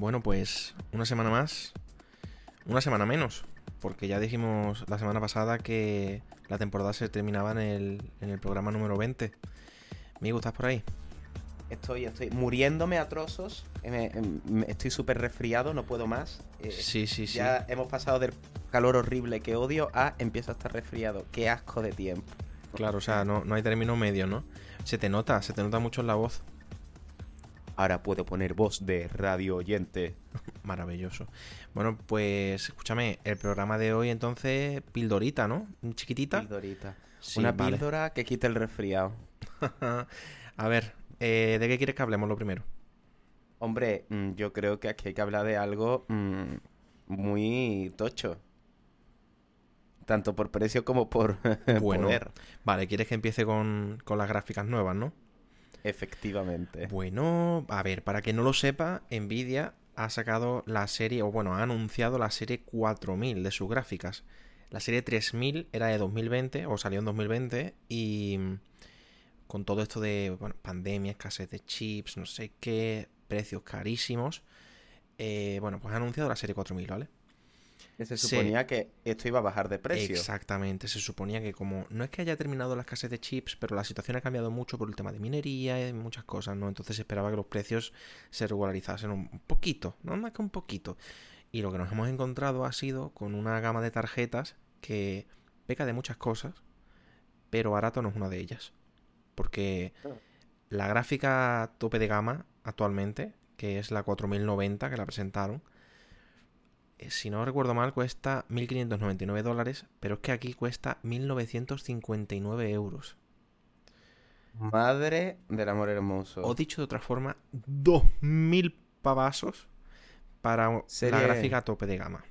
Bueno, pues una semana más, una semana menos, porque ya dijimos la semana pasada que la temporada se terminaba en el, en el programa número 20. Migo, ¿estás por ahí? Estoy, estoy muriéndome a trozos. Me- me- estoy súper resfriado, no puedo más. Eh, Sí, sí, sí. Ya hemos pasado del calor horrible que odio a empiezo a estar resfriado. Qué asco de tiempo. Claro, o sea, no, no hay término medio, ¿no? Se te nota, se te nota mucho en la voz. Ahora puedo poner voz de radio oyente. Maravilloso. Bueno, pues escúchame, el programa de hoy entonces, pildorita, ¿no? Chiquitita. Pildorita. Sí, Una vale. píldora que quite el resfriado. A ver, eh, ¿de qué quieres que hablemos lo primero? Hombre, mm, yo creo que aquí hay que hablar de algo mm, muy tocho. Tanto por precio como por Bueno. poder. Vale, ¿quieres que empiece con, con las gráficas nuevas, no? Efectivamente. Bueno, a ver, para que no lo sepa, Nvidia ha sacado la serie, o bueno, ha anunciado la serie 4000 de sus gráficas. La serie 3000 era de 2020, o salió en 2020, y con todo esto de pandemia, escasez de chips, no sé qué, precios carísimos, eh, bueno, pues ha anunciado la serie 4000, ¿vale? Se Sí. suponía que esto iba a bajar de precio. Exactamente, se suponía que como no es que haya terminado la escasez de chips, pero la situación ha cambiado mucho por el tema de minería y muchas cosas, ¿no? Entonces se esperaba que los precios se regularizasen un poquito, no más que un poquito. Y lo que nos hemos encontrado ha sido con una gama de tarjetas que peca de muchas cosas, pero barato no es una de ellas. Porque Ah. la gráfica tope de gama actualmente, que es la 4090 que la presentaron, si no recuerdo mal, cuesta 1.599 dólares, pero es que aquí cuesta 1.959 euros. Madre del amor hermoso. O dicho de otra forma, 2.000 pavasos para Serie- la gráfica a tope de gama.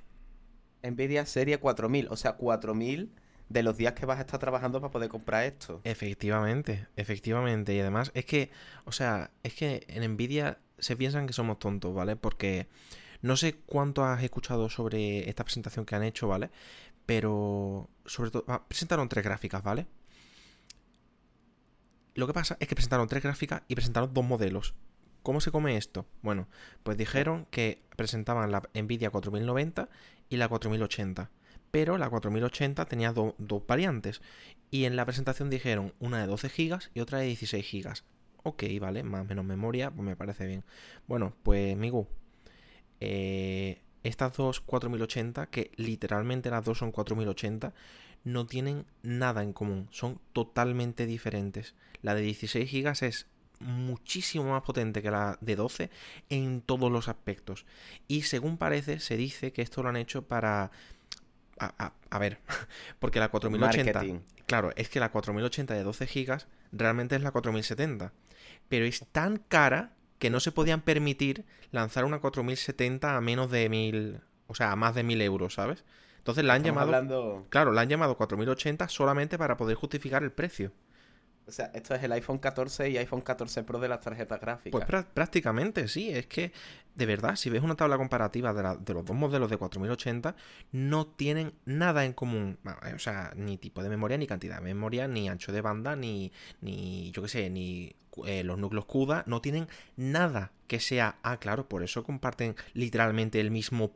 Nvidia Serie 4000. O sea, 4000 de los días que vas a estar trabajando para poder comprar esto. Efectivamente, efectivamente. Y además es que, o sea, es que en Nvidia se piensan que somos tontos, ¿vale? Porque no sé cuánto has escuchado sobre esta presentación que han hecho, ¿vale? Pero sobre todo, ah, presentaron tres gráficas, ¿vale? Lo que pasa es que presentaron tres gráficas y presentaron dos modelos. ¿Cómo se come esto? Bueno, pues dijeron que presentaban la Nvidia 4090 y la 4080. Pero la 4080 tenía do- dos variantes. Y en la presentación dijeron una de 12 GB y otra de 16 GB. Ok, vale, más o menos memoria, pues me parece bien. Bueno, pues Migu, eh, estas dos 4080, que literalmente las dos son 4080, no tienen nada en común, son totalmente diferentes. La de 16 GB es muchísimo más potente que la de 12 en todos los aspectos. Y según parece, se dice que esto lo han hecho para... A, a- a ver, porque la 4080... Marketing. Claro, es que la 4080 de 12 GB realmente es la 4070. Pero es tan cara que no se podían permitir lanzar una 4070 a menos de 1000, o sea, a más de 1000 euros, ¿sabes? Entonces la han Estamos llamado, hablando... claro, la han llamado 4080 solamente para poder justificar el precio. O sea, esto es el iPhone 14 y iPhone 14 Pro de las tarjetas gráficas. Pues prá- prácticamente, sí, es que de verdad, si ves una tabla comparativa de, la- de los dos modelos de 4080, no tienen nada en común. Eh, O sea, ni tipo de memoria, ni cantidad de memoria, ni ancho de banda, ni, ni yo qué sé, ni eh, los núcleos CUDA, no tienen nada que sea... Ah, claro, por eso comparten literalmente el mismo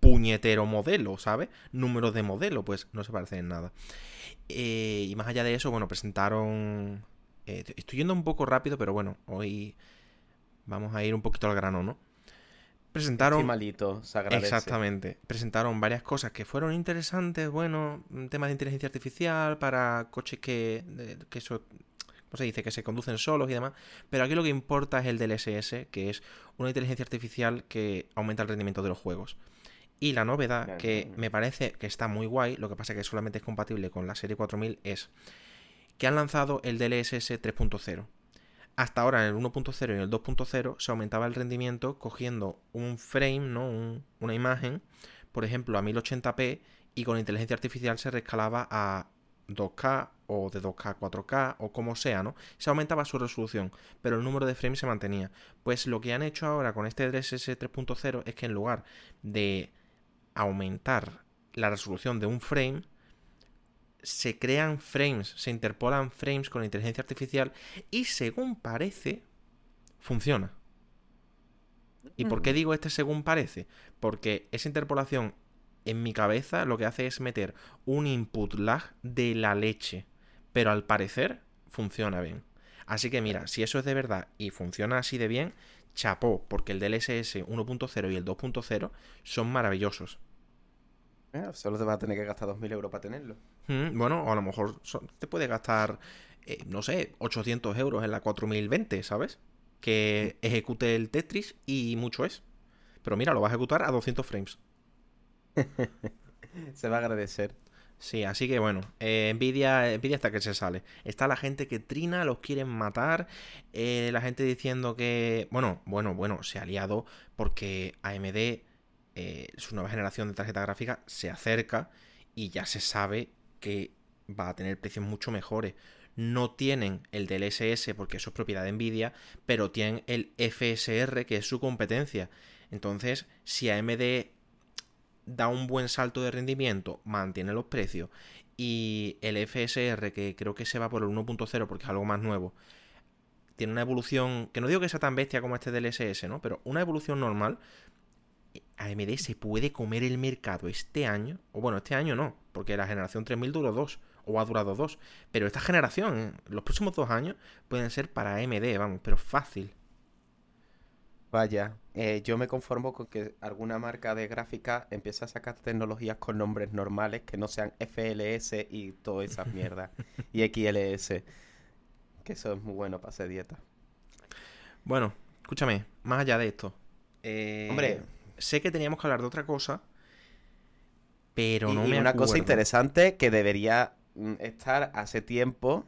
puñetero modelo, ¿sabes? Números de modelo, pues no se parecen en nada. Eh, y más allá de eso, bueno, presentaron... eh, estoy yendo un poco rápido, pero bueno, hoy vamos a ir un poquito al grano, ¿no? Presentaron... Malito, se agradece. Exactamente. Presentaron varias cosas que fueron interesantes, bueno, temas de inteligencia artificial para coches que, que eso, ¿cómo se dice? Que se conducen solos y demás. Pero aquí lo que importa es el DLSS, que es una inteligencia artificial que aumenta el rendimiento de los juegos. Y la novedad, que me parece que está muy guay, lo que pasa que solamente es compatible con la serie 4000, es que han lanzado el DLSS 3.0. Hasta ahora en el 1.0 y en el 2.0 se aumentaba el rendimiento cogiendo un frame, ¿no? Un- una imagen, por ejemplo, a 1080p y con inteligencia artificial se rescalaba a 2K o de 2K a 4K o como sea, ¿no? Se aumentaba su resolución, pero el número de frames se mantenía. Pues lo que han hecho ahora con este DLSS 3.0 es que en lugar de aumentar la resolución de un frame, se crean frames, se interpolan frames con inteligencia artificial y según parece, funciona. ¿Y por qué digo este según parece? Porque esa interpolación en mi cabeza lo que hace es meter un input lag de la leche. Pero al parecer funciona bien. Así que mira, si eso es de verdad y funciona así de bien, chapó, porque el DLSS 1.0 y el 2.0 son maravillosos. Eh, solo te vas a tener que gastar 2.000 euros para tenerlo. Mm, bueno, o a lo mejor te puede gastar, eh, no sé, 800 euros en la 4020, ¿sabes? Que ejecute el Tetris y mucho es. Pero mira, lo vas a ejecutar a 200 frames. se va a agradecer. Sí, así que bueno, eh, Nvidia, hasta que se sale. Está la gente que trina, los quieren matar, eh, la gente diciendo que, bueno, bueno, bueno, se ha aliado porque AMD, eh, su nueva generación de tarjeta gráfica, se acerca y ya se sabe que va a tener precios mucho mejores. No tienen el del SS porque eso es propiedad de Nvidia, pero tienen el FSR que es su competencia. Entonces, si AMD da un buen salto de rendimiento, mantiene los precios y el FSR, que creo que se va por el 1.0 porque es algo más nuevo, tiene una evolución, que no digo que sea tan bestia como este del SS, ¿no? Pero una evolución normal, AMD se puede comer el mercado este año, o bueno, este año no, porque la generación 3000 duró dos, o ha durado dos, pero esta generación, ¿eh? los próximos dos años, pueden ser para AMD, vamos, pero fácil. Vaya, eh, yo me conformo con que alguna marca de gráfica empiece a sacar tecnologías con nombres normales que no sean FLS y todas esas mierdas. y XLS. Que eso es muy bueno para hacer dieta. Bueno, escúchame, más allá de esto. Eh, Hombre, sé que teníamos que hablar de otra cosa, pero no me una cosa interesante que debería mm, estar hace tiempo,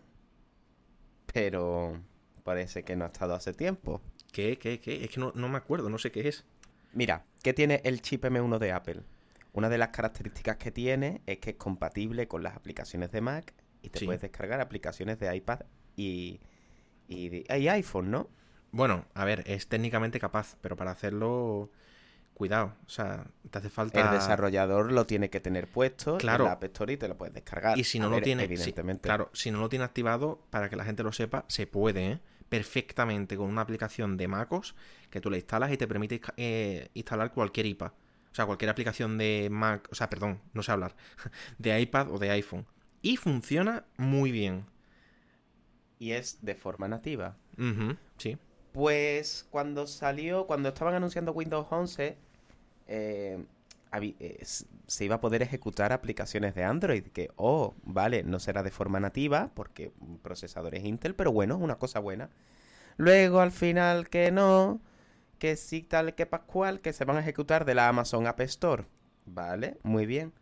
pero parece que no ha estado hace tiempo. ¿Qué, qué, qué? Es que no, me acuerdo, no sé qué es. Mira, ¿qué tiene el chip M1 de Apple? Una de las características que tiene es que es compatible con las aplicaciones de Mac y te puedes descargar aplicaciones de iPad y, y, iPhone, ¿no? Bueno, a ver, es técnicamente capaz, pero para hacerlo, cuidado, o sea, te hace falta... El desarrollador lo tiene que tener puesto claro. en la App Store y te lo puedes descargar. Y si no lo tiene, evidentemente. claro, si no lo tiene activado, para que la gente lo sepa, se puede, ¿eh? perfectamente con una aplicación de MacOS que tú le instalas y te permite eh, instalar cualquier IPA. O sea, cualquier aplicación de Mac, o sea, perdón, no sé hablar, de iPad o de iPhone. Y funciona muy bien. Y es de forma nativa. sí. Pues cuando salió, cuando estaban anunciando Windows 11, eh, eh, se iba a poder ejecutar aplicaciones de Android. Que, oh, vale, no será de forma nativa porque procesador es Intel, pero bueno, es una cosa buena. Luego al final que no, que sí tal que Pascual, que se van a ejecutar de la Amazon App Store. Vale, muy bien.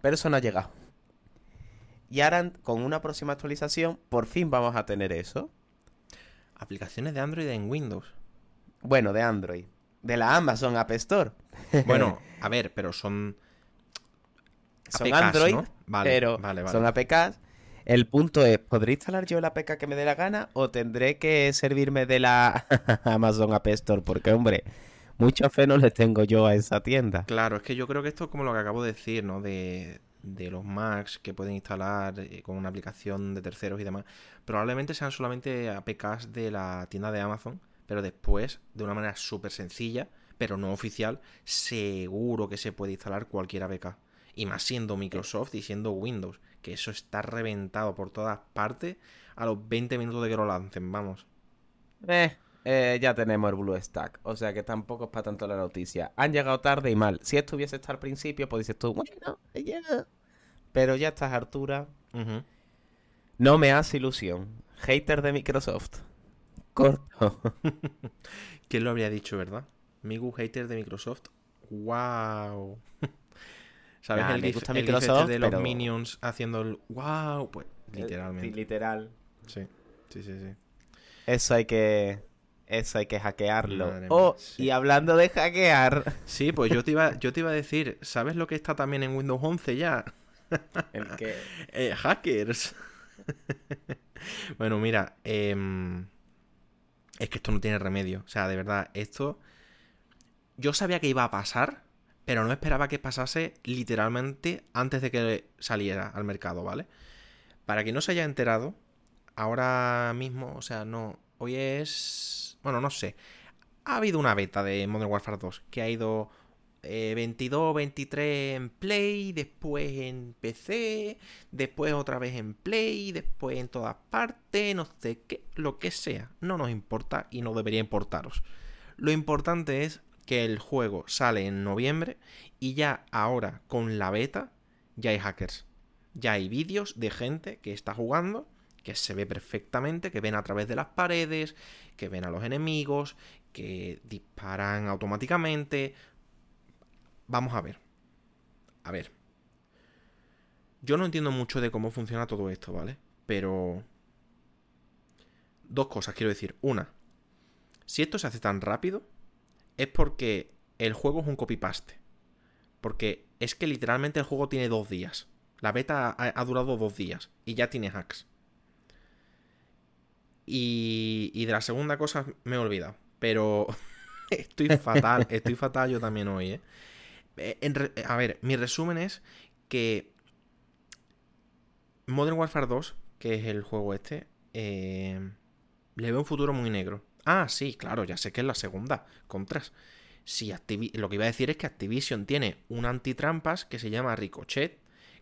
Pero eso no ha llegado. Y ahora con una próxima actualización, por fin vamos a tener eso. Aplicaciones de Android en Windows. Bueno, de Android. De la Amazon App Store. Bueno, a ver, pero son. son Android, pero son APKs. El punto es, ¿podré instalar yo la APK que me dé la gana o tendré que servirme de la Amazon App Store? Porque, hombre, mucha fe no le tengo yo a esa tienda. Claro, es que yo creo que esto es como lo que acabo de decir, ¿no? De, de los Macs que pueden instalar eh, con una aplicación de terceros y demás. Probablemente sean solamente APKs de la tienda de Amazon, pero después, de una manera súper sencilla, pero no oficial, seguro que se puede instalar cualquier APK. Y más siendo Microsoft y siendo Windows, que eso está reventado por todas partes a los 20 minutos de que lo lancen, vamos. Eh, eh, ya tenemos el Blue Stack, o sea que tampoco es para tanto la noticia. Han llegado tarde y mal. Si esto hubiese estado al principio, pues dices tú, bueno, ya. Pero ya estás Artura. No me hace ilusión. Hater de Microsoft. Corto. ¿Quién lo habría dicho, verdad? Migu hater de Microsoft. ¡Wow! ¿Sabes el, gif, el este de los Minions haciendo el wow? Pues eh, literalmente. literal. Sí, sí, sí, sí. Eso hay que. Eso hay que hackearlo. oh, y hablando de hackear. Sí, pues yo te iba, yo te iba a decir, ¿sabes lo que está también en Windows 11 ya? ¿El qué? Eh, hackers. bueno, mira, em, es que esto no tiene remedio. O sea, de verdad, esto yo sabía que iba a pasar, pero no esperaba que pasase literalmente antes de que saliera al mercado, ¿vale? Para quien no se haya enterado, ahora mismo, o sea, no, hoy es... Bueno, no sé. ha habido una beta de Modern Warfare 2 que ha ido 22, eh, 23 en Play, después en PC, después otra vez en Play, después en todas partes, no sé qué, lo que sea. No nos importa y no debería importaros. Lo importante es que el juego sale en noviembre y ya ahora con la beta ya hay hackers. Ya hay vídeos de gente que está jugando, que se ve perfectamente, que ven a través de las paredes, que ven a los enemigos, que disparan automáticamente. Vamos a ver. A ver. Yo no entiendo mucho de cómo funciona todo esto, ¿vale? Pero... Dos cosas quiero decir. Una, si esto se hace tan rápido, es porque el juego es un copy-paste. Porque es que literalmente el juego tiene dos días. La beta ha, durado dos días y ya tiene hacks. Y, y de la segunda cosa me he olvidado. Pero estoy fatal, estoy fatal yo también hoy, ¿eh? eh a ver, mi resumen es que Modern Warfare 2, que es el juego este, eh, le veo un futuro muy negro. Ah, sí, claro, ya sé que es la segunda, contras. Sí, lo que iba a decir es que Activision tiene un antitrampas que se llama Ricochet,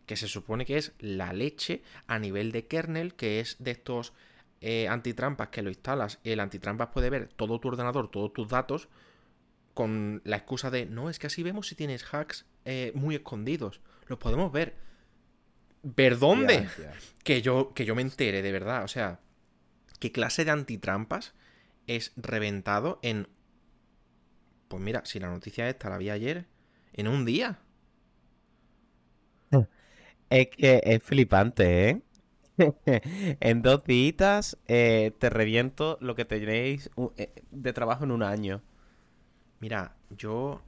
que se supone que es la leche a nivel de kernel, que es de estos eh, antitrampas que lo instalas y el antitrampas puede ver todo tu ordenador, todos tus datos, con la excusa de, no, es que así vemos si tienes hacks eh, muy escondidos. Los podemos ver. ¿Ver dónde? Que, yo, que yo me entere, de verdad. O sea, ¿qué clase de antitrampas es reventado en pues mira, si la noticia esta la vi ayer, en un día. Es que es flipante, ¿eh? en dos días eh, te reviento lo que tenéis eh, de trabajo en un año. Mira, yo.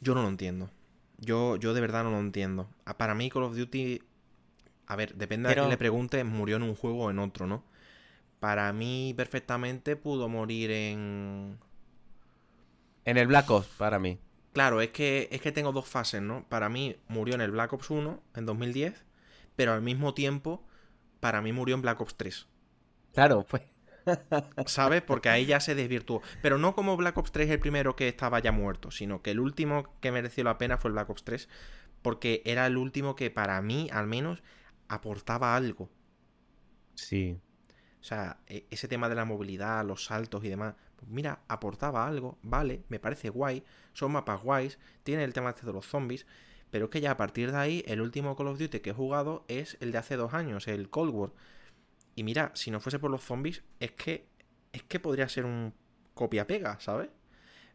Yo no lo entiendo. Yo, yo de verdad no lo entiendo. Para mí, Call of Duty. A ver, depende de a quién le pregunte, murió en un juego o en otro, ¿no? Para mí, perfectamente pudo morir en. En el Black Ops, para mí. Claro, es que, es que tengo dos fases, ¿no? Para mí murió en el Black Ops 1, en 2010, pero al mismo tiempo, para mí murió en Black Ops 3. Claro, pues. ¿Sabes? Porque ahí ya se desvirtuó. Pero no como Black Ops 3 el primero que estaba ya muerto, sino que el último que mereció la pena fue el Black Ops 3, porque era el último que para mí, al menos, aportaba algo. Sí. O sea, e, ese tema de la movilidad, los saltos y demás, pues mira, aportaba algo, vale, me parece guay, son mapas guays, tiene el tema este de los zombies, pero es que ya a partir de ahí, el último Call of Duty que he jugado es el de hace dos años, el Cold War. Y mira, si no fuese por los zombies, es que, es que podría ser un copia-pega, ¿sabes?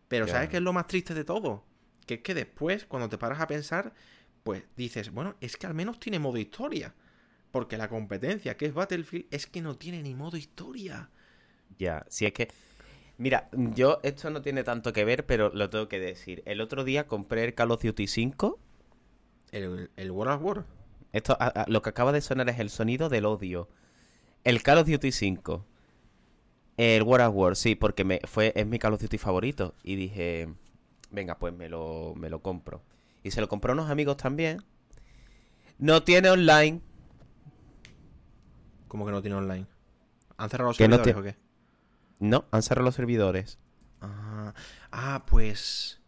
Pero ¿sabes qué es lo más triste de todo? Que es que después, cuando te paras a pensar, pues dices, bueno, es que al menos tiene modo historia. Porque la competencia que es Battlefield es que no tiene ni modo historia. Ya, si es que Mira, yo esto no tiene tanto que ver, pero lo tengo que decir. El otro día compré el Call of Duty 5. ¿El, el World of War? Esto, lo que acaba de sonar es el sonido del odio. El Call of Duty 5. El World of War, sí, porque me, fue, es mi Call of Duty favorito. Y dije, venga, pues me lo, me lo compro. Y se lo compró a unos amigos también. No tiene online. ¿Cómo que no tiene online? ¿Han cerrado los servidores o qué? No, han cerrado los servidores. Ah, ah pues...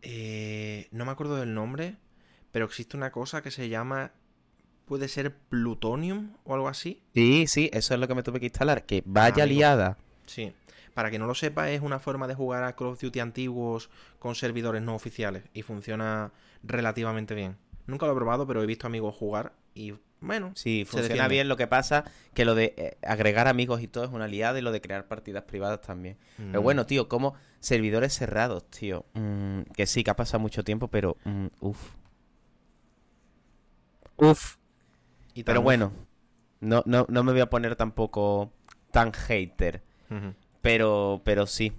Eh, no me acuerdo del nombre, pero existe una cosa que se llama... Puede ser Plutonium o algo así. Sí, sí, eso es lo que me tuve que instalar. Que vaya liada. Sí. Para que no lo sepa, es una forma de jugar a Call of Duty antiguos con servidores no oficiales. Y funciona relativamente bien. Nunca lo he probado, pero he visto amigos jugar y bueno, sí, funciona bien. Lo que pasa que lo de eh, agregar amigos y todo es una liada y lo de crear partidas privadas también. Pero mm. bueno, tío, como servidores cerrados, tío. Mm, que sí, que ha pasado mucho tiempo, pero mm, uff. Uff. Pero bueno, no, no, no me voy a poner tampoco tan hater. Pero, pero sí.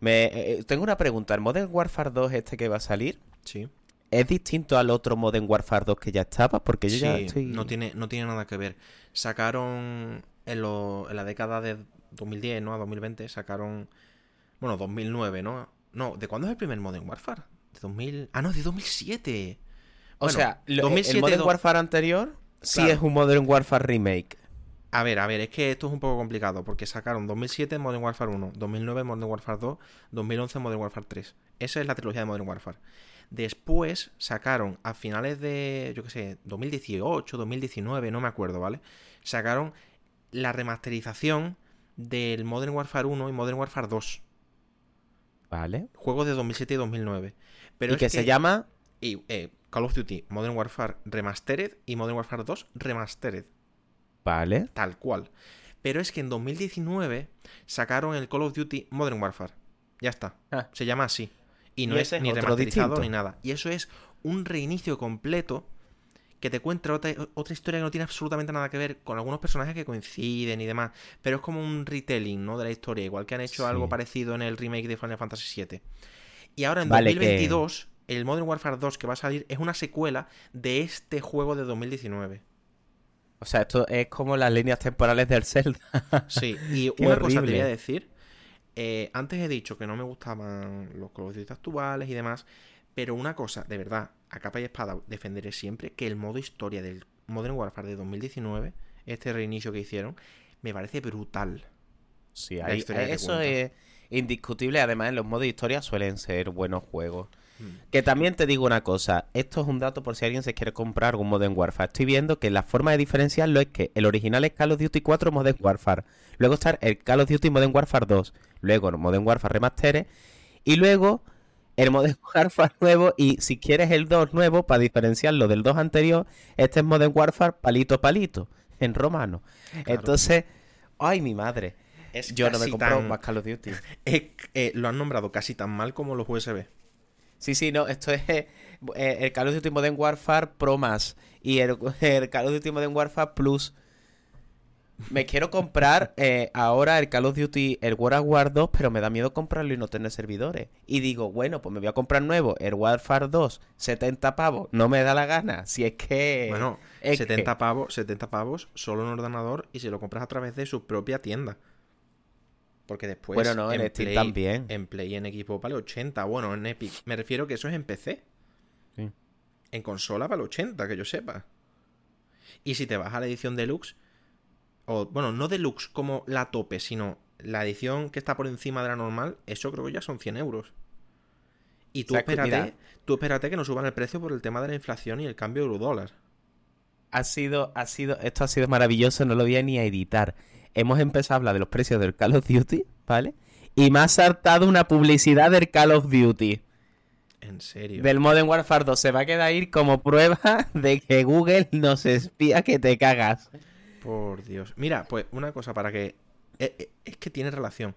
Me, eh, eh, tengo una pregunta. ¿El Modern Warfare 2 este que va a salir? Sí. ¿Es distinto al otro Modern Warfare 2 que ya estaba? Porque yo ya estoy... no tiene, no tiene nada que ver. Sacaron en, la década de 2010, ¿no? A 2020, sacaron... Bueno, 2009, ¿no? No, ¿de cuándo es el primer Modern Warfare? De 2000... Ah, no, de 2007. O sea, el Modern Warfare anterior sí es un Modern Warfare remake. A ver, a ver, es que esto es un poco complicado porque sacaron 2007 Modern Warfare 1, 2009 Modern Warfare 2, 2011 Modern Warfare 3. Esa es la trilogía de Modern Warfare. Después sacaron a finales de, yo qué sé, 2018, 2019, no me acuerdo, ¿vale? Sacaron la remasterización del Modern Warfare 1 y Modern Warfare 2. Vale. Juegos de 2007 y 2009. Pero y que, se llama... Y, eh, Call of Duty Modern Warfare Remastered y Modern Warfare 2 Remastered. Vale. Tal cual. Pero es que en 2019 sacaron el Call of Duty Modern Warfare. Ya está. Ah. Se llama así. Y no ¿Y es ni remasterizado distinto? ni nada. Y eso es un reinicio completo que te cuenta otra, otra historia que no tiene absolutamente nada que ver con algunos personajes que coinciden y demás. Pero es como un retelling, ¿no? De la historia. Igual que han hecho Sí. algo parecido en el remake de Final Fantasy VII. Y ahora en Vale, que- 2022, el Modern Warfare 2 que va a salir es una secuela de este juego de 2019. O sea, esto es como las líneas temporales del Zelda. Sí, y una cosa te voy a decir. Eh, antes he dicho que no me gustaban los Call of Duty actuales y demás. Pero una cosa, de verdad, a capa y espada defenderé siempre que el modo historia del Modern Warfare de 2019, este reinicio que hicieron, me parece brutal. Sí, que te eso es indiscutible. Además, en los modos de historia suelen ser buenos juegos. Mm. Que también te digo una cosa, esto es un dato por si alguien se quiere comprar algún Modern Warfare. Estoy viendo que la forma de diferenciarlo es que el original es Call of Duty 4 Modern Warfare. Luego está el Call of Duty Modern Warfare 2. Luego el Modern Warfare Remastered. Y luego el Modern Warfare nuevo. Y si quieres el 2 nuevo, para diferenciarlo del 2 anterior, este es Modern Warfare palito palito. En romano. Claro. Entonces, ay mi madre. Es Yo no me compro tan- más Call of Duty. es- eh, lo han nombrado casi tan mal como los USB. Sí, sí, no, esto es eh, el Call of Duty Modern Warfare Pro más y el, el Call of Duty Modern Warfare Plus. Me quiero comprar eh, ahora el Call of Duty, el World of War 2, pero me da miedo comprarlo y no tener servidores. Y digo, bueno, pues me voy a comprar nuevo el Warfare 2, 70 pavos, no me da la gana. Si es que... Bueno, es 70 que- pavos, 70 pavos solo en ordenador y si lo compras a través de su propia tienda. Porque después Bueno, no, en Steam también. En Play y en equipo vale 80. Bueno, en Epic. Me refiero que eso es en PC. Sí. En consola vale 80, que yo sepa. Y si te vas a la edición deluxe, o bueno, no deluxe como la tope, sino la edición que está por encima de la normal, eso creo que ya son 100 euros. Y tú O sea, que, espérate, mira- tú espérate que no suban el precio por el tema de la inflación y el cambio euro-dólar. Ha sido, ha sido, esto ha sido maravilloso, no lo voy a ni a editar. Hemos empezado a hablar de los precios del Call of Duty, ¿vale? Y me ha saltado una publicidad del Call of Duty. En serio. Del Modern Warfare 2. Se va a quedar ahí como prueba de que Google nos espía que te cagas. Por Dios. Mira, pues una cosa para que... eh, eh, Es que tiene relación.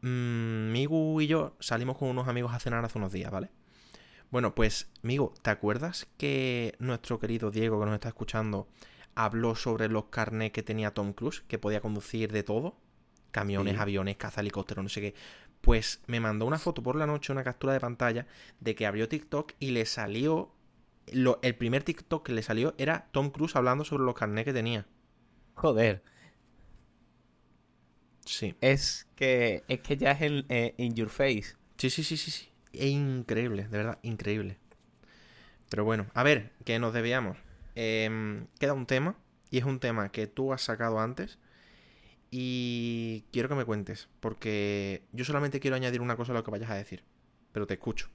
Mm, Migu y yo salimos con unos amigos a cenar hace unos días, ¿vale? Bueno, pues, Migu, ¿te acuerdas que nuestro querido Diego, que nos está escuchando, habló sobre los carnés que tenía Tom Cruise, que podía conducir de todo? Camiones, Sí. aviones, caza helicópteros, no sé qué. Pues me mandó una foto por la noche, una captura de pantalla, de que abrió TikTok y le salió... lo- el primer TikTok que le salió era Tom Cruise hablando sobre los carnés que tenía. Joder. Sí. Es que, es que ya es en, eh, in your face. Sí, sí, sí, sí, sí. Es increíble, de verdad, increíble. Pero bueno, a ver, que nos debíamos. Em, queda un tema, y es un tema que tú has sacado antes. Y quiero que me cuentes, porque yo solamente quiero añadir una cosa a lo que vayas a decir. Pero te escucho.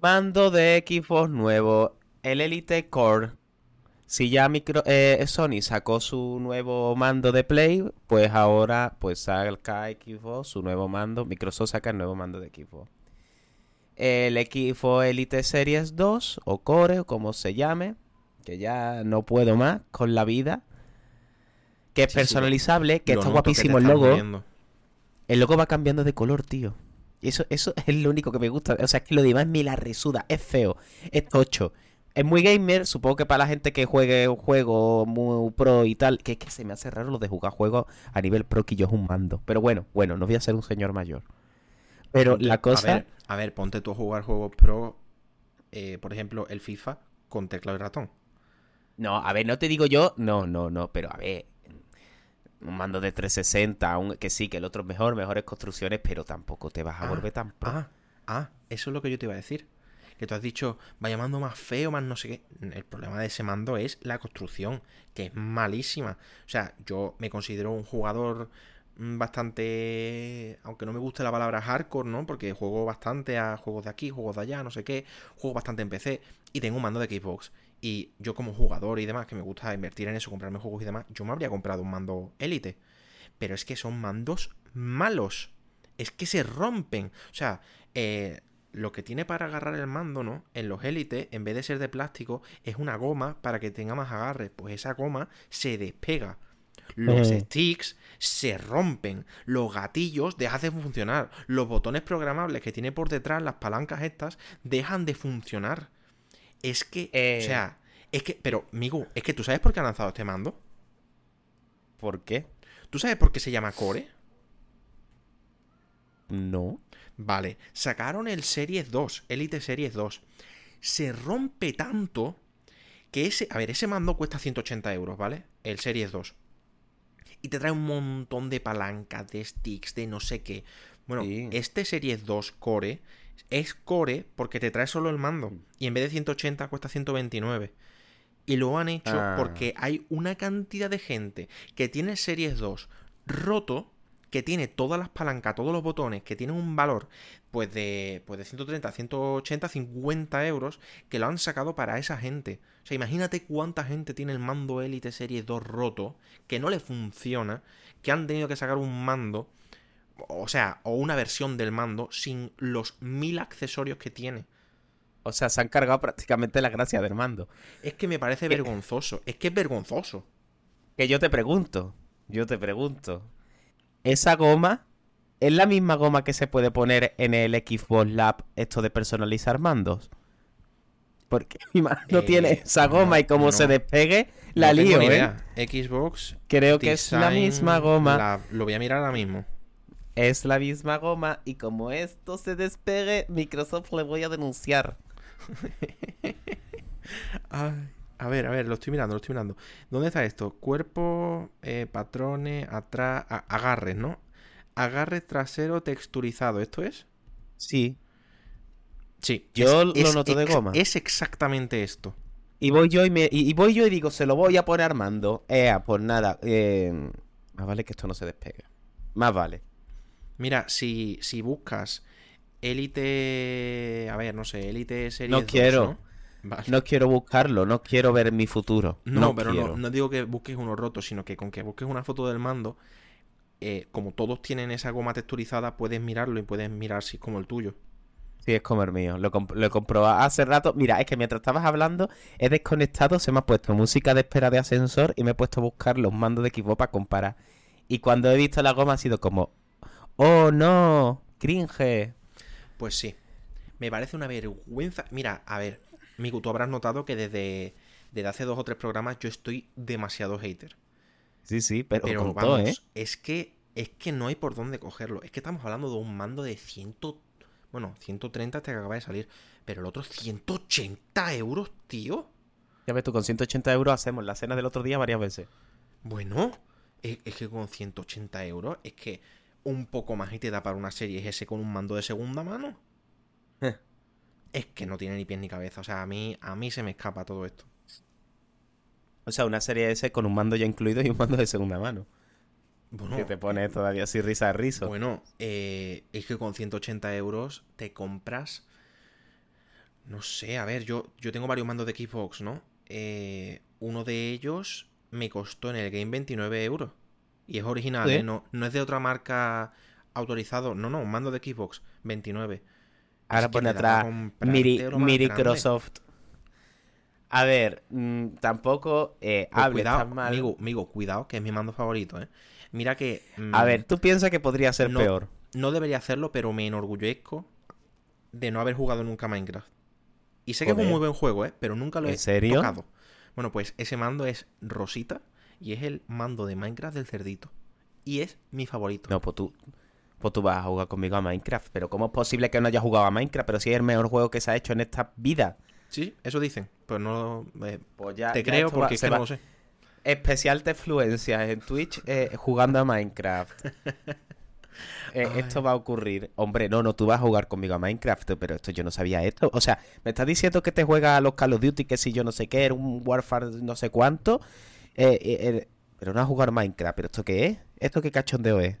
Mando de Xbox nuevo. El Elite Core. Si ya micro, eh, Sony sacó su nuevo mando de Play, pues ahora pues saca Xbox su nuevo mando. Microsoft saca el nuevo mando de Xbox. El Xbox Elite Series 2 o Core o como se llame, que ya no puedo más con la vida. Que es Sí, sí, personalizable, que Lo está que guapísimo el logo. El logo va cambiando de color, tío. Eso, eso es lo único que me gusta. O sea, es que lo demás me la resuda. Es feo. Es tocho. Es muy gamer. Supongo que para la gente que juegue un juego muy pro y tal. Que es que se me hace raro lo de jugar juegos a nivel pro que yo es un mando. Pero bueno, bueno, no voy a ser un señor mayor. Pero la cosa. A ver, a ver, ponte tú a jugar juegos pro, eh, por ejemplo, el FIFA con teclado y ratón. No, a ver, no te digo yo. No, no, no. Pero a ver. Un mando de 360. un- que sí, que el otro es mejor, mejores construcciones. Pero tampoco te vas a Ah, volver tan pro. Ah, ah, eso es lo que yo te iba a decir. que tú has dicho, vaya mando más feo, más no sé qué. El problema de ese mando es la construcción, que es malísima. O sea, yo me considero un jugador mm, bastante, aunque no me guste la palabra hardcore, ¿no? Porque juego bastante a juegos de aquí, juegos de allá, no sé qué, juego bastante en PC y tengo un mando de Xbox. Y yo como jugador y demás, que me gusta invertir en eso, comprarme juegos y demás, yo me habría comprado un mando élite. Pero es que son mandos malos. Es que se rompen. O sea, eh, lo que tiene para agarrar el mando, ¿no? En los élites, en vez de ser de plástico, es una goma para que tenga más agarre. Pues esa goma se despega. Los sticks se rompen. Los gatillos dejan de funcionar. Los botones programables que tiene por detrás, las palancas estas, dejan de funcionar. Es que, Eh. o sea, es que, pero, Migu, es que tú sabes por qué han lanzado este mando. ¿Por qué? ¿Tú sabes por qué se llama Core? No. Vale, sacaron el Series 2, Elite Series 2. Se rompe tanto que ese, a ver, ese mando cuesta 180 euros, ¿vale? El Series 2. Y te trae un montón de palancas, de sticks, de no sé qué. Bueno, Sí. este Series 2 Core es Core porque te trae solo el mando. Y en vez de 180 cuesta 129. Y lo han hecho Ah. porque hay una cantidad de gente que tiene Series 2 roto, que tiene todas las palancas, todos los botones, que tienen un valor pues de, pues de 130, 180, 50 euros, que lo han sacado para esa gente. O sea, imagínate cuánta gente tiene el mando Elite Series 2 roto, que no le funciona, que han tenido que sacar un mando, o sea, o una versión del mando sin los mil accesorios que tiene. O sea, se han cargado prácticamente la gracia del mando. Es que me parece vergonzoso, es que es vergonzoso. Que yo te pregunto, yo te pregunto. ¿Esa goma es la misma goma que se puede poner en el Xbox Lab esto de personalizar mandos? Porque mi mando Eh, tiene esa goma y como no. se despegue, la No lío, ¿eh? Xbox. Creo que es la misma goma. Lo voy a mirar ahora mismo. Es la misma goma y como esto se despegue, Microsoft le voy a denunciar. Ay, a ver, a ver, lo estoy mirando, lo estoy mirando. ¿Dónde está esto? Cuerpo, eh, patrones, atrás, agarres, ¿no? Agarre trasero texturizado, ¿esto es? Sí. Sí. Yo es- lo es noto de goma. Es exactamente esto. Y voy yo y, me, y, y voy yo y digo, se lo voy a poner Armando. Ea, pues nada. Eh, más vale que esto no se despegue. Más vale. Mira, si, si buscas Elite. A ver, no sé, Elite Series No 2, quiero. ¿no? Vale. No quiero buscarlo, no quiero ver mi futuro. No, No, pero no, no digo que busques uno roto, sino que con que busques una foto del mando, eh, como todos tienen esa goma texturizada, puedes mirarlo y puedes mirar si es como el tuyo. Sí, es como el mío. Lo, comp- lo he comprobado hace rato. Mira, es que mientras estabas hablando, he desconectado, se me ha puesto música de espera de ascensor y me he puesto a buscar los mandos de Xbox para comparar. Y cuando he visto la goma ha sido como, oh no, cringe. Pues sí. Me parece una vergüenza. Mira, a ver, Miku, tú habrás notado que desde, desde hace dos o tres programas yo estoy demasiado hater. Sí, sí, pero, Pero vamos, ¿eh? es que es que no hay por dónde cogerlo. Es que estamos hablando de un mando de 100, bueno, 130 te acaba de salir, pero el otro 180 euros, tío. Ya ves tú, con 180 euros hacemos la cena del otro día varias veces. Bueno, es, es que con 180 euros es que un poco más y te da para una serie ese con un mando de segunda mano. Eh. Es que no tiene ni pies ni cabeza. O sea, a mí, a mí se me escapa todo esto. O sea, una serie S con un mando ya incluido y un mando de segunda mano. Bueno, Que te pone todavía así risa de riso. Bueno, eh, es que con 180 euros te compras. No sé, a ver, yo, yo tengo varios mandos de Xbox, ¿no? Eh, uno de ellos me costó en el game 29 euros. Y es original, ¿Sí? ¿eh? No, no es de otra marca autorizado. No, no, un mando de Xbox 29. Ahora Es pone atrás Miri. Microsoft. A ver, mm, tampoco eh, Pues hables cuidado, tan mal. amigo, amigo, cuidado, que es mi mando favorito, ¿eh? Mira que... mm, A ver, tú piensas que podría ser no, peor. No debería hacerlo, pero me enorgullezco de no haber jugado nunca Minecraft. Y sé que es un muy buen juego, ¿eh? Pero nunca lo he ¿En serio? tocado. Bueno, pues ese mando es Rosita y es el mando de Minecraft del cerdito. Y es mi favorito. No, pues tú, pues tú vas a jugar conmigo a Minecraft. Pero ¿cómo es posible que no hayas jugado a Minecraft? Pero si es el mejor juego que se ha hecho en esta vida. Sí, eso dicen. Pero no... eh, Pues ya, te ya creo va- porque es que no lo sé. Especial de fluencias en Twitch eh, jugando a Minecraft. eh, esto va a ocurrir. Hombre, no, no, tú vas a jugar conmigo a Minecraft, pero esto yo no sabía esto. O sea, me estás diciendo que te juegas a los Call of Duty, que si yo no sé qué, era un Warfare no sé cuánto. Eh, eh, eh, pero no a jugar Minecraft, ¿pero esto qué es? ¿Esto qué cachondeo es?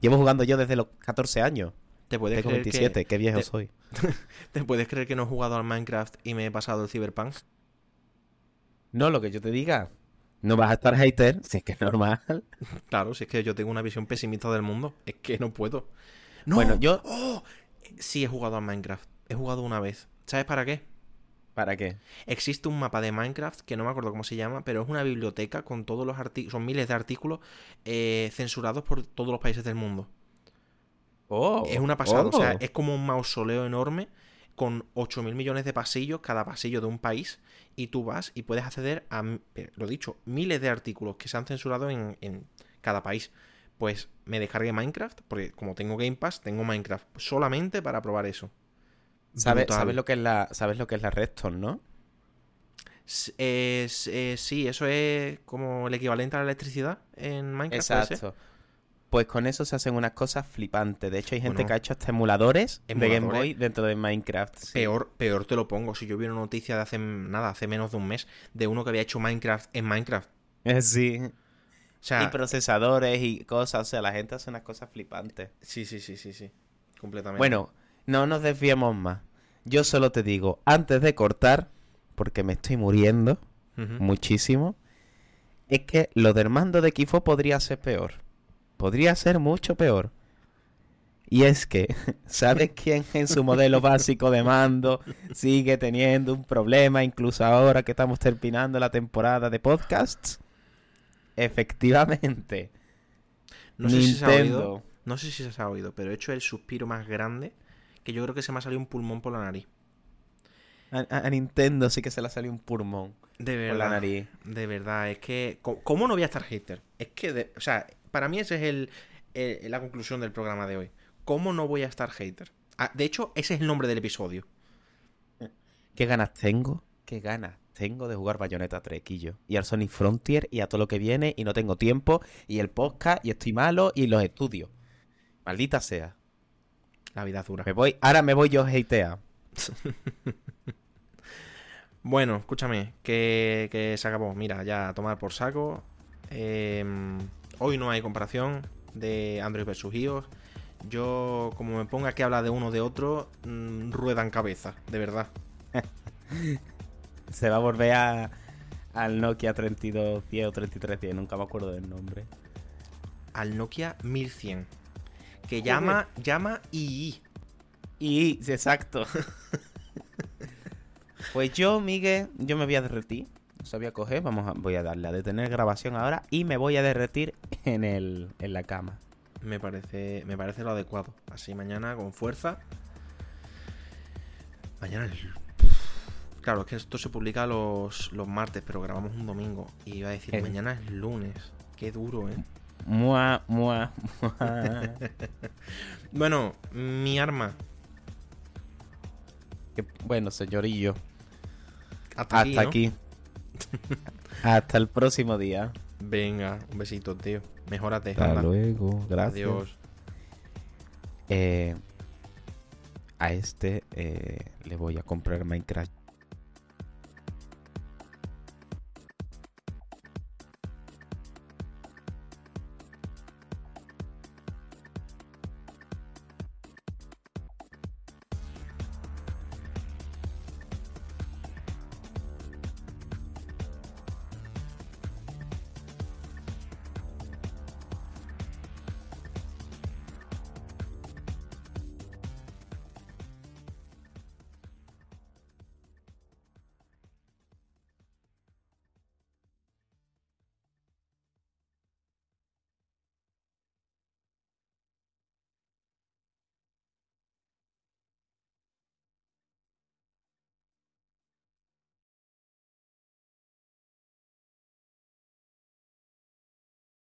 Llevo jugando yo desde los 14 años. ¿Te puedes, Tengo creer 27, que, qué viejo te- soy. ¿Te puedes creer que no he jugado al Minecraft y me he pasado el Cyberpunk? No, lo que yo te diga. No vas a estar hater, si es que es normal. Claro, si es que yo tengo una visión pesimista del mundo. Es que no puedo. No, Bueno, yo- ¡Oh! Sí he jugado al Minecraft. He jugado una vez. ¿Sabes para qué? ¿Para qué? Existe un mapa de Minecraft que no me acuerdo cómo se llama, pero es una biblioteca con todos los artículos, son miles de artículos eh, censurados por todos los países del mundo. Oh, es una pasada, o sea, oh. es como un mausoleo enorme con 8 mil millones de pasillos, cada pasillo de un país, y tú vas y puedes acceder a, eh, lo dicho, miles de artículos que se han censurado en, en cada país. Pues me descargué Minecraft, porque como tengo Game Pass, tengo Minecraft solamente para probar eso. ¿Sabes, lo que es la, sabes lo que es la Redstone, no? Eh, eh, sí, eso es como el equivalente a la electricidad en Minecraft. Exacto. Pues con eso se hacen unas cosas flipantes. De hecho, hay gente Bueno. que ha hecho hasta emuladores, de Game. Boy dentro de Minecraft. sí. Peor, peor te lo pongo. Si yo vi una noticia de hace nada, hace menos de un mes, de uno que había hecho Minecraft en Minecraft. Eh, Sí. O sea, Y procesadores y cosas. O sea, la gente hace unas cosas flipantes. sí, sí, sí, sí, sí. Completamente. Bueno, no nos desviemos más. Yo solo te digo, antes de cortar, porque me estoy muriendo muchísimo, es que lo del mando de Kifo podría ser peor. Podría ser mucho peor. Y es que, ¿sabes quién en su modelo básico de mando sigue teniendo un problema, incluso ahora que estamos terminando la temporada de podcasts? Efectivamente. No sé si se ha Nintendo. oído. No sé si se ha oído, pero he hecho el suspiro más grande que yo creo que se me ha salido un pulmón por la nariz. A, Nintendo sí que se le salió un pulmón De por verdad. la nariz. De verdad, es que. ¿Cómo no voy a estar hater? Es que, de- o sea, para mí esa es el, el- la conclusión del programa de hoy. ¿Cómo no voy a estar hater? Ah, de hecho, ese es el nombre del episodio. ¿Qué ganas tengo? ¿Qué ganas tengo de jugar Bayonetta 3, Quillo? Y al Sonic Frontier y a todo lo que viene y no tengo tiempo y el podcast y estoy malo y los estudios. Maldita sea. La vida dura. Me voy, ahora me voy yo a hatear. Bueno, escúchame, que, que se acabó. Mira, ya a tomar por saco. Em, hoy no hay comparación de Android versus iOS. Yo, como me ponga que habla de uno de otro, mm, ruedan cabeza, de verdad. Se va a volver a, al Nokia 3210 o 3310, nunca me acuerdo del nombre. Al Nokia 1100. Que llama, llama. Y, sí, exacto. pues yo, Miguel, yo me voy a derretir. No sabía coger, vamos a, voy a darle a detener grabación ahora y me voy a derretir en, el, en la cama. Me parece, me parece lo adecuado. Así mañana con fuerza. Mañana es... Claro, es que esto se publica los, los martes, pero grabamos un domingo. Y iba a decir, Eh. mañana es lunes. Qué duro, ¿eh? Mua, mua, mua. Bueno, mi arma. Que- bueno, señorillo, Hasta, hasta aquí. aquí. ¿no? hasta el próximo día. Venga, un besito, tío. Mejórate. Hasta anda. luego, gracias. Adiós. Eh, a este eh, le voy a comprar Minecraft